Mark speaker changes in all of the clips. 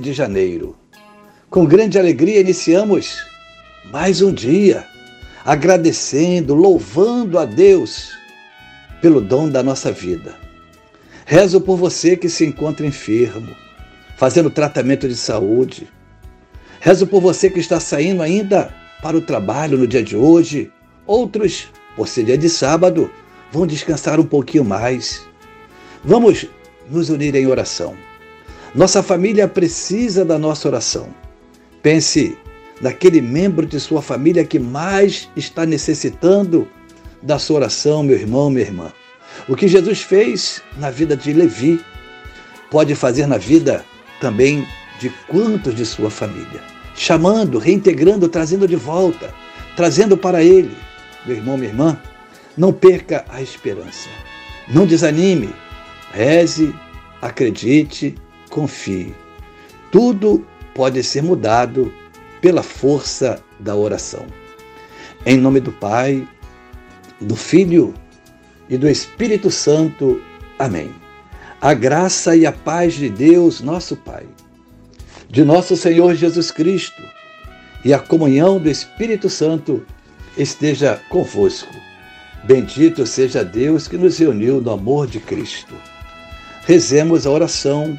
Speaker 1: de janeiro. Com grande alegria iniciamos mais um dia, agradecendo, louvando a Deus pelo dom da nossa vida. Rezo por você que se encontra enfermo, fazendo tratamento de saúde. Rezo por você que está saindo ainda para o trabalho no dia de hoje. Outros, por ser dia de sábado, vão descansar um pouquinho mais. Vamos nos unir em oração. Nossa família precisa da nossa oração. Pense naquele membro de sua família que mais está necessitando da sua oração, meu irmão, minha irmã. O que Jesus fez na vida de Levi, pode fazer na vida também de quantos de sua família. Chamando, reintegrando, trazendo de volta, trazendo para ele. Meu irmão, minha irmã, não perca a esperança. Não desanime, Reze, acredite, confie. Tudo pode ser mudado pela força da oração. Em nome do Pai, do Filho e do Espírito Santo. Amém. A graça e a paz de Deus, nosso Pai, de nosso Senhor Jesus Cristo e a comunhão do Espírito Santo esteja convosco. Bendito seja Deus que nos reuniu no amor de Cristo rezemos a oração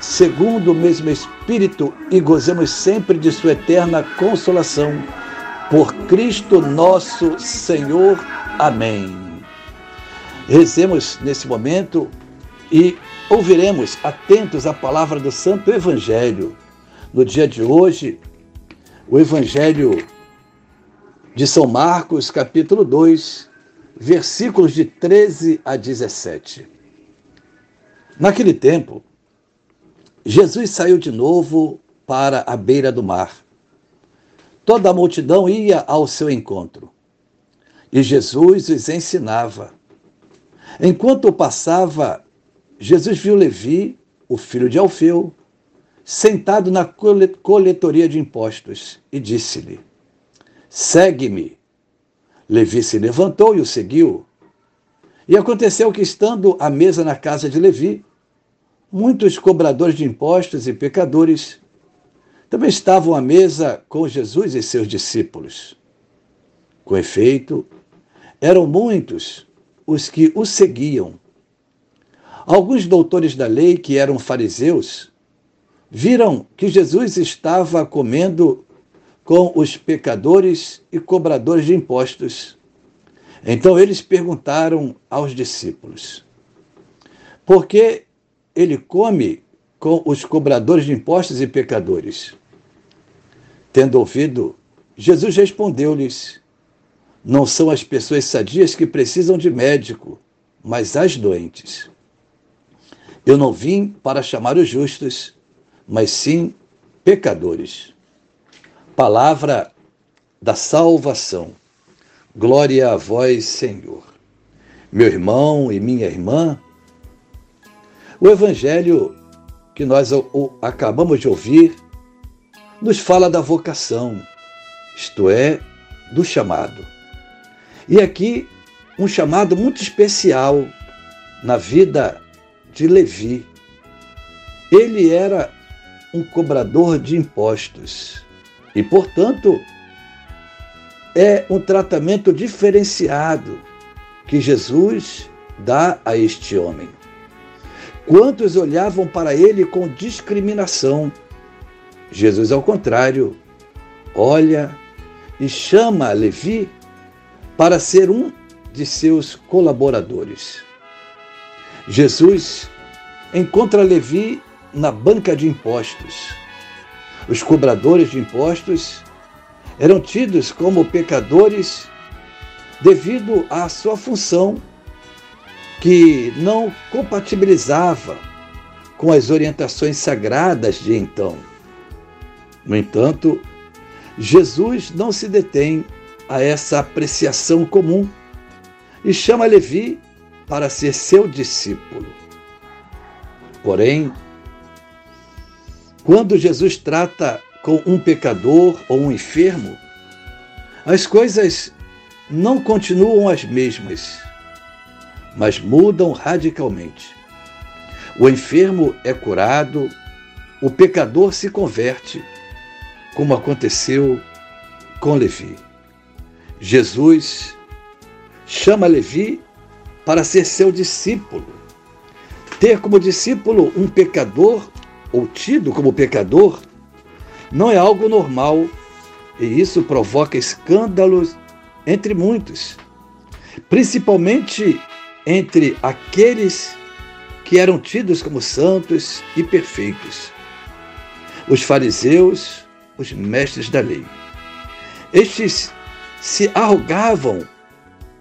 Speaker 1: segundo o mesmo Espírito, e gozemos sempre de Sua eterna consolação. Por Cristo nosso Senhor. Amém. Rezemos nesse momento e ouviremos atentos à palavra do Santo Evangelho. No dia de hoje, o Evangelho de São Marcos, capítulo 2, versículos de 13 a 17. Naquele tempo, Jesus saiu de novo para a beira do mar. Toda a multidão ia ao seu encontro. E Jesus os ensinava. Enquanto passava, Jesus viu Levi, o filho de Alfeu, sentado na coletoria de impostos, e disse-lhe: Segue-me. Levi se levantou e o seguiu. E aconteceu que, estando à mesa na casa de Levi, muitos cobradores de impostos e pecadores também estavam à mesa com Jesus e seus discípulos. Com efeito, eram muitos os que o seguiam. Alguns doutores da lei, que eram fariseus, viram que Jesus estava comendo com os pecadores e cobradores de impostos. Então eles perguntaram aos discípulos: Por que ele come com os cobradores de impostos e pecadores. Tendo ouvido, Jesus respondeu-lhes: Não são as pessoas sadias que precisam de médico, mas as doentes. Eu não vim para chamar os justos, mas sim pecadores. Palavra da salvação. Glória a vós, Senhor. Meu irmão e minha irmã, o evangelho que nós acabamos de ouvir nos fala da vocação, isto é, do chamado. E aqui um chamado muito especial na vida de Levi. Ele era um cobrador de impostos e, portanto, é um tratamento diferenciado que Jesus dá a este homem. Quantos olhavam para ele com discriminação? Jesus, ao contrário, olha e chama Levi para ser um de seus colaboradores. Jesus encontra Levi na banca de impostos. Os cobradores de impostos eram tidos como pecadores devido à sua função que não compatibilizava com as orientações sagradas de então. No entanto, Jesus não se detém a essa apreciação comum e chama Levi para ser seu discípulo. Porém, quando Jesus trata com um pecador ou um enfermo, as coisas não continuam as mesmas, mas mudam radicalmente. O enfermo é curado, o pecador se converte, como aconteceu com Levi. Jesus chama Levi para ser seu discípulo. Ter como discípulo um pecador, ou tido como pecador, não é algo normal e isso provoca escândalos entre muitos, principalmente entre aqueles que eram tidos como santos e perfeitos, os fariseus, os mestres da lei. Estes se arrogavam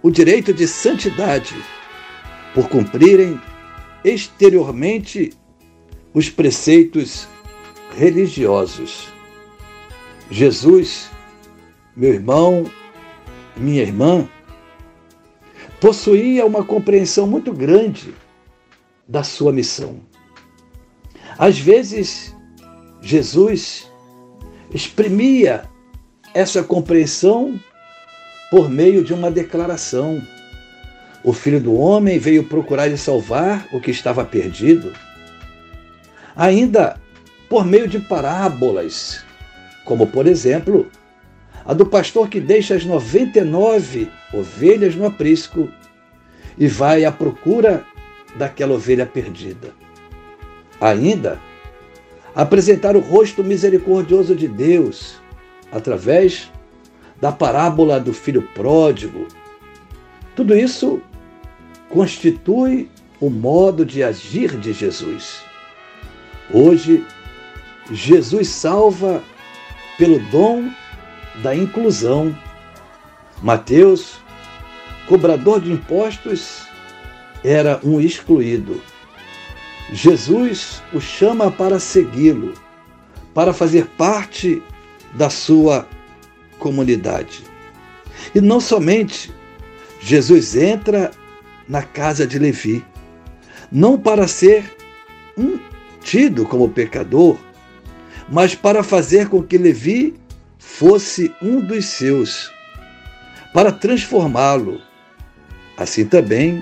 Speaker 1: o direito de santidade por cumprirem exteriormente os preceitos religiosos. Jesus, meu irmão, minha irmã, possuía uma compreensão muito grande da sua missão. Às vezes, Jesus exprimia essa compreensão por meio de uma declaração. O Filho do Homem veio procurar e salvar o que estava perdido. Ainda por meio de parábolas, como por exemplo, a do pastor que deixa as 99 ovelhas no aprisco e vai à procura daquela ovelha perdida. Ainda, apresentar o rosto misericordioso de Deus através da parábola do filho pródigo. Tudo isso constitui o modo de agir de Jesus. Hoje, Jesus salva pelo dom da inclusão. Mateus, cobrador de impostos, era um excluído. Jesus o chama para segui-lo, para fazer parte da sua comunidade. E não somente Jesus entra na casa de Levi, não para ser um tido como pecador, mas para fazer com que Levi fosse um dos seus, para transformá-lo. Assim também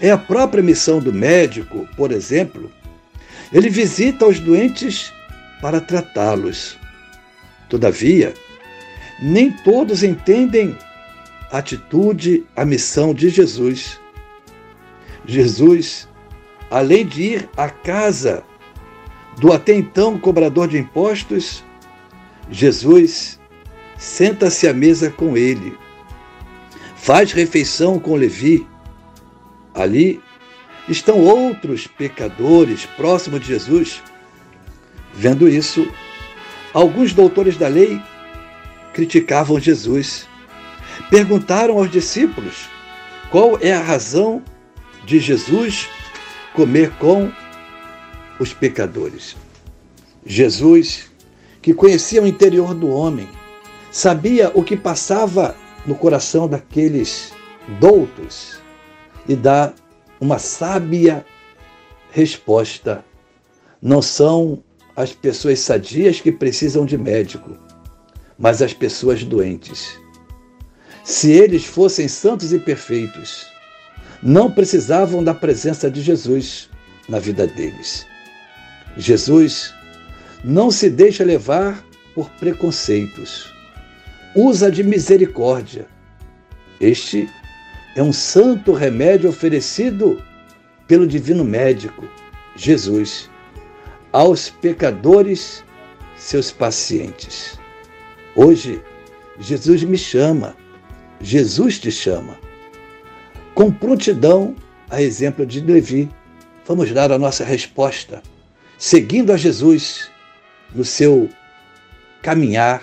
Speaker 1: é a própria missão do médico, por exemplo. Ele visita os doentes para tratá-los. Todavia, nem todos entendem a atitude, a missão de Jesus. Jesus, além de ir à casa do até então cobrador de impostos, Jesus senta-se à mesa com ele, faz refeição com Levi. Ali estão outros pecadores próximos de Jesus. Vendo isso, alguns doutores da lei criticavam Jesus. Perguntaram aos discípulos qual é a razão de Jesus comer com os pecadores. Jesus, que conhecia o interior do homem, sabia o que passava no coração daqueles doutos e dá uma sábia resposta. Não são as pessoas sadias que precisam de médico, mas as pessoas doentes. Se eles fossem santos e perfeitos, não precisavam da presença de Jesus na vida deles. Jesus não se deixa levar por preconceitos. Usa de misericórdia. Este é um santo remédio oferecido pelo divino médico, Jesus, aos pecadores, seus pacientes. Hoje, Jesus me chama. Jesus te chama. Com prontidão, a exemplo de Levi, vamos dar a nossa resposta, seguindo a Jesus no seu caminhar,